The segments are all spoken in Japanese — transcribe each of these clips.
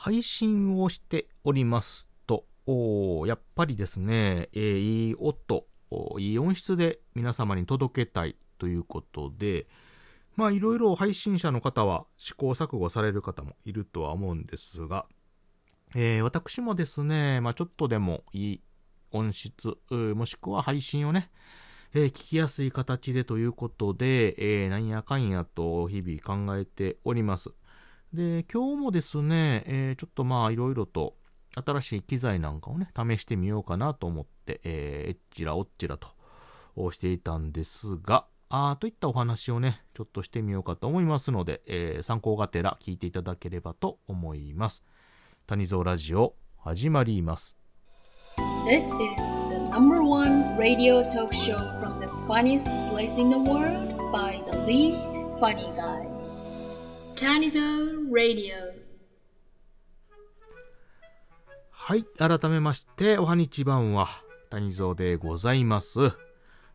配信をしておりますと、やっぱりですね、えー、いい音、いい音質で皆様に届けたいということで、まあいろいろ配信者の方は試行錯誤される方もいるとは思うんですが、えー、私もですね、まあちょっとでもいい音質、もしくは配信をね、えー、聞きやすい形でということで、えー、なんやかんやと日々考えております。で、今日もですね、えー、ちょっとまあいろいろと新しい機材なんかをね、試してみようかなと思って、えー、えっちらおっちらとしていたんですが、あといったお話をね、ちょっとしてみようかと思いますので、えー、参考がてら聞いていただければと思います。谷蔵ラジオ、始まります。This is the number one radio talk show from the funniest place in the world by the least funny guy. Tanizo Radio. はい、改めまして、おはにちばんは、谷蔵でございます。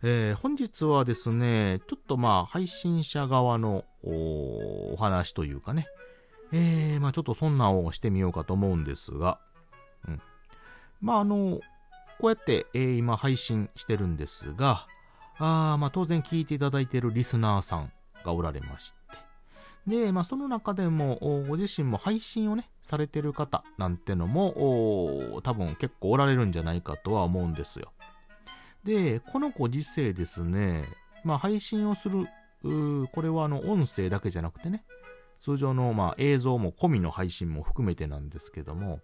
えー、本日はですね、ちょっとまあ、配信者側のお話というかね、えー、まあちょっとそんなんをしてみようかと思うんですが、うん。まああの、こうやって、えー、今配信してるんですが、あまあ当然聞いていただいているリスナーさんがおられまして、で、まあ、その中でも、ご自身も配信をね、されてる方なんてのも、多分結構おられるんじゃないかとは思うんですよ。で、このご時世ですね、まあ、配信をする、これはあの、音声だけじゃなくてね、通常のまあ映像も込みの配信も含めてなんですけども、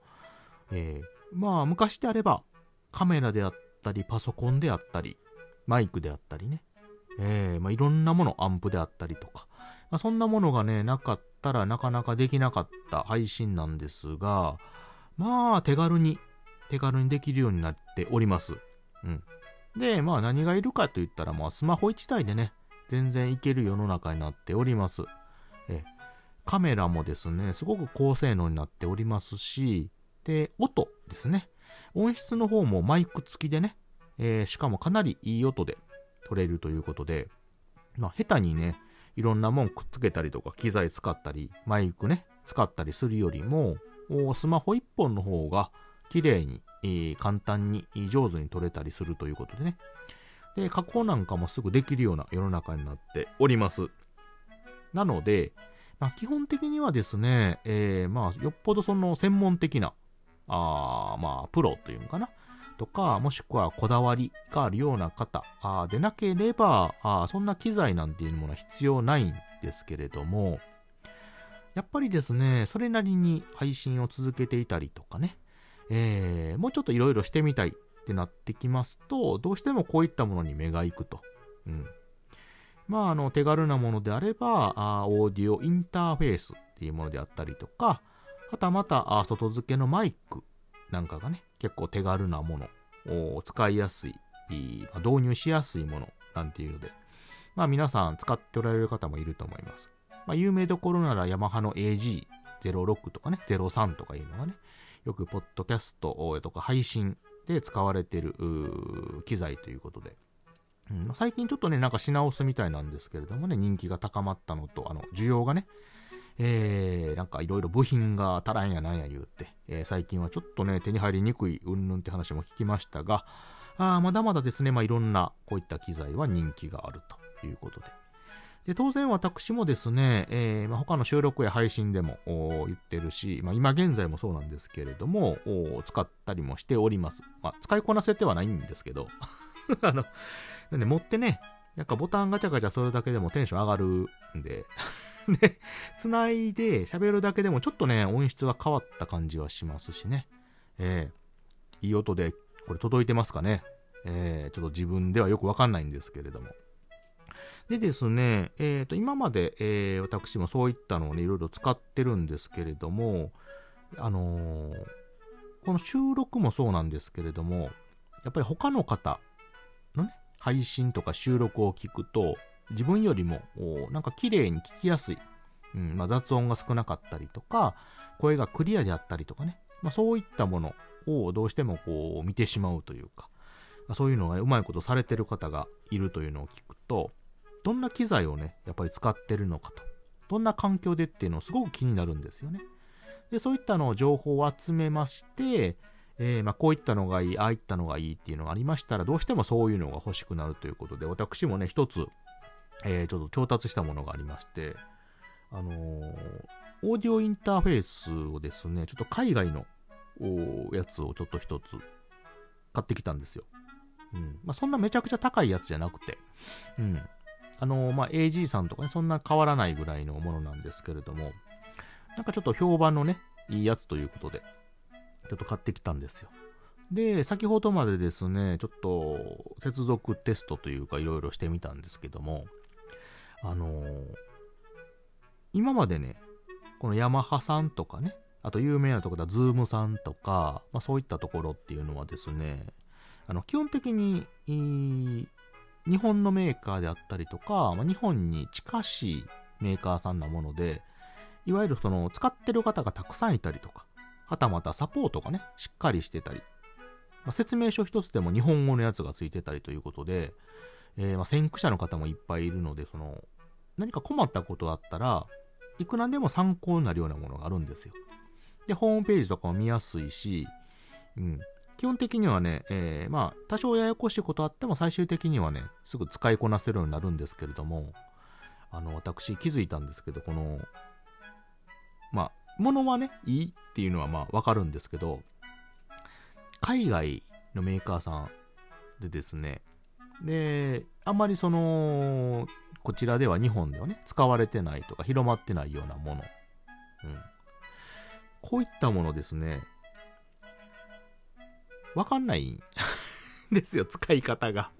えー、まあ、昔であれば、カメラであったり、パソコンであったり、マイクであったりね、えー、まあ、いろんなもの、アンプであったりとか、まあ、そんなものがね、なかったらなかなかできなかった配信なんですが、まあ、手軽に、手軽にできるようになっております。うん。で、まあ何がいるかと言ったら、まあスマホ1台でね、全然いける世の中になっております。え、カメラもですね、すごく高性能になっておりますし、で、音ですね。音質の方もマイク付きでね、えー、しかもかなりいい音で撮れるということで、まあ下手にね、いろんなもんくっつけたりとか、機材使ったり、マイクね、使ったりするよりも、スマホ1本の方が綺麗に、えー、簡単に、上手に撮れたりするということでね。で、加工なんかもすぐできるような世の中になっております。なので、まあ、基本的にはですね、えー、まあ、よっぽどその専門的な、あまあ、プロというのかな。とか、もしくはこだわりがあるような方でなければあ、そんな機材なんていうものは必要ないんですけれども、やっぱりですね、それなりに配信を続けていたりとかね、えー、もうちょっといろいろしてみたいってなってきますと、どうしてもこういったものに目が行くと。うん。まあ、あの、手軽なものであれば、あオーディオインターフェースっていうものであったりとか、はたまた、あ外付けのマイクなんかがね、結構手軽なもの、を使いやすい、導入しやすいものなんていうので、まあ皆さん使っておられる方もいると思います。まあ有名どころならヤマハの AG06 とかね、03とかいうのがね、よくポッドキャストとか配信で使われてる機材ということで、うん、最近ちょっとね、なんか品薄みたいなんですけれどもね、人気が高まったのと、あの、需要がね、えー、なんかいろいろ部品が足らんやなんや言うて、えー、最近はちょっとね、手に入りにくいうんぬんって話も聞きましたが、あまだまだですね、まあ、いろんなこういった機材は人気があるということで。で当然私もですね、えーまあ、他の収録や配信でも言ってるし、まあ、今現在もそうなんですけれども、使ったりもしております。まあ、使いこなせてはないんですけど、あの、ね、持ってね、なんかボタンガチャガチャするだけでもテンション上がるんで で、繋いで喋るだけでもちょっとね、音質が変わった感じはしますしね。えー、いい音で、これ届いてますかね。えー、ちょっと自分ではよくわかんないんですけれども。でですね、えっ、ー、と、今まで、えー、私もそういったのをね、いろいろ使ってるんですけれども、あのー、この収録もそうなんですけれども、やっぱり他の方のね、配信とか収録を聞くと、自分よりも、なんか綺麗に聞きやすい。うんまあ、雑音が少なかったりとか、声がクリアであったりとかね。まあ、そういったものをどうしてもこう見てしまうというか、そういうのがうまいことされてる方がいるというのを聞くと、どんな機材をね、やっぱり使ってるのかと。どんな環境でっていうのをすごく気になるんですよね。で、そういったのを情報を集めまして、えー、まあ、こういったのがいい、ああいったのがいいっていうのがありましたら、どうしてもそういうのが欲しくなるということで、私もね、一つ、えー、ちょっと調達したものがありまして、あのー、オーディオインターフェースをですね、ちょっと海外のやつをちょっと一つ買ってきたんですよ。うん。まあ、そんなめちゃくちゃ高いやつじゃなくて、うん。あのー、まあ、AG さんとかね、そんな変わらないぐらいのものなんですけれども、なんかちょっと評判のね、いいやつということで、ちょっと買ってきたんですよ。で、先ほどまでですね、ちょっと接続テストというかいろいろしてみたんですけども、あのー、今までね、このヤマハさんとかね、あと有名なところだ、ズームさんとか、まあ、そういったところっていうのはですね、あの基本的に、日本のメーカーであったりとか、まあ、日本に近しいメーカーさんなもので、いわゆるその使ってる方がたくさんいたりとか、はたまたサポートがね、しっかりしてたり、まあ、説明書一つでも日本語のやつがついてたりということで、えー、まあ先駆者の方もいっぱいいるので、その、何か困ったことあったら、いくらでも参考になるようなものがあるんですよ。で、ホームページとかも見やすいし、うん。基本的にはね、えー、まあ、多少ややこしいことあっても最終的にはね、すぐ使いこなせるようになるんですけれども、あの、私気づいたんですけど、この、まあ、物はね、いいっていうのはまあわかるんですけど、海外のメーカーさんでですね、で、あんまりその、こちらでは日本ではね、使われてないとか広まってないようなもの。うん。こういったものですね、わかんないん ですよ、使い方が。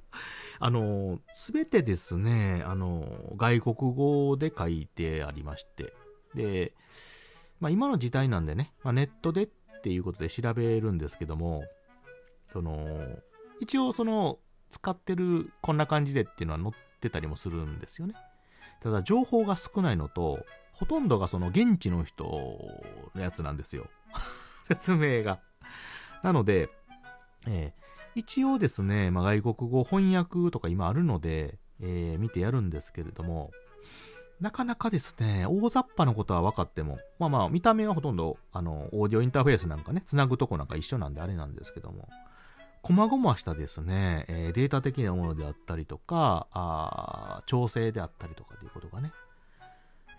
あの、すべてですね、あの、外国語で書いてありまして。で、まあ今の時代なんでね、まあ、ネットでっていうことで調べるんですけども、その、一応その、使ってるこんな感じでっていうのは載ってたりもするんですよね。ただ情報が少ないのと、ほとんどがその現地の人のやつなんですよ。説明が。なので、えー、一応ですね、まあ、外国語翻訳とか今あるので、えー、見てやるんですけれども、なかなかですね、大雑把なことは分かっても、まあまあ、見た目はほとんど、あの、オーディオインターフェースなんかね、つなぐとこなんか一緒なんであれなんですけども、細々したですね、えー、データ的なものであったりとか、あ調整であったりとかということがね、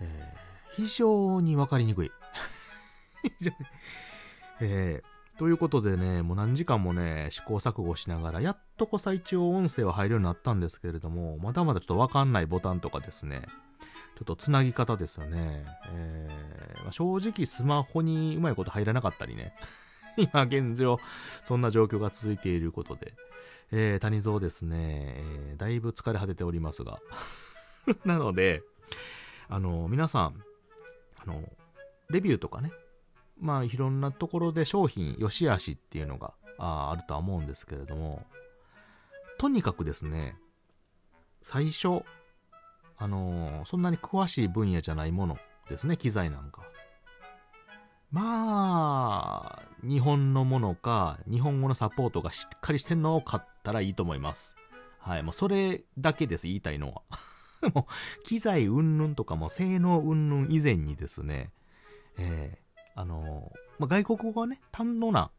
えー、非常に分かりにくい。非常に、えー、ということでね、もう何時間もね、試行錯誤しながら、やっとこさ一応音声は入るようになったんですけれども、まだまだちょっとわかんないボタンとかですね、ちょっとつなぎ方ですよね。えーまあ、正直スマホにうまいこと入らなかったりね。今現状、そんな状況が続いていることで、えー、谷蔵ですね、えー、だいぶ疲れ果てておりますが。なので、あの、皆さん、あの、レビューとかね、まあ、いろんなところで商品、良し悪しっていうのがああるとは思うんですけれども、とにかくですね、最初、あのそんなに詳しい分野じゃないものですね、機材なんか。まあ、日本のものか、日本語のサポートがしっかりしてんのを買ったらいいと思います。はい、もうそれだけです、言いたいのは。もう、機材云々とかも性能云々以前にですね、えー、あのまあ、外国語がね、堪能な、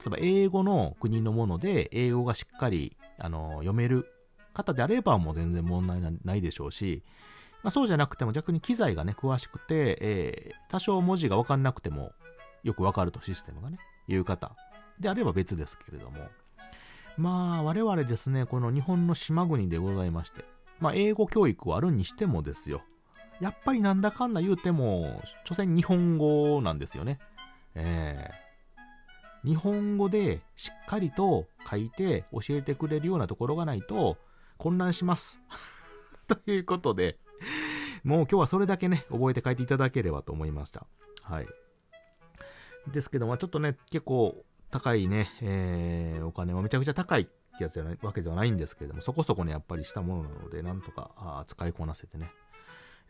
例えば英語の国のもので、英語がしっかり、あの読める方であればもう全然問題ないでしょうし、まあ、そうじゃなくても逆に機材がね、詳しくて、えー、多少文字がわかんなくてもよくわかるとシステムがね、いう方であれば別ですけれども、まあ我々ですね、この日本の島国でございまして、まあ英語教育はあるにしてもですよ、やっぱりなんだかんだ言うても、所詮日本語なんですよね。えー、日本語でしっかりと書いて教えてくれるようなところがないと混乱します。ということで、もう今日はそれだけね、覚えて帰っていただければと思いました。はい。ですけど、まちょっとね、結構高いね、えー、お金はめちゃくちゃ高いってやつじゃないわけではないんですけれども、そこそこね、やっぱりしたものなので、なんとかあ使いこなせてね、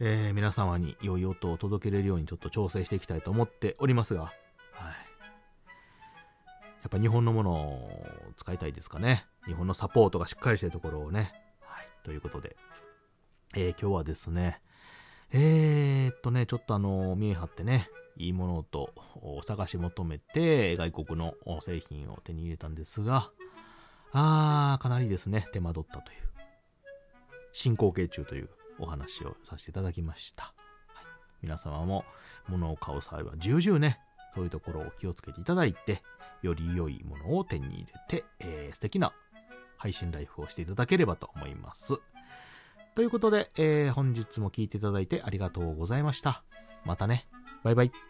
えー、皆様に良い音を届けれるようにちょっと調整していきたいと思っておりますが、はい。やっぱ日本のものを使いたいですかね。日本のサポートがしっかりしてるところをね。はい。ということで、えー、今日はですね、えー、っとね、ちょっとあの、見え張ってね、いいものと探し求めて外国の製品を手に入れたんですが、あー、かなりですね、手間取ったという、進行形中というお話をさせていただきました。はい、皆様も物を買う際は重々ね、そういうところを気をつけていただいて、より良いものを手に入れて、えー、素敵な配信ライフをしていただければと思います。ということで、えー、本日も聴いていただいてありがとうございました。またね。バイバイ。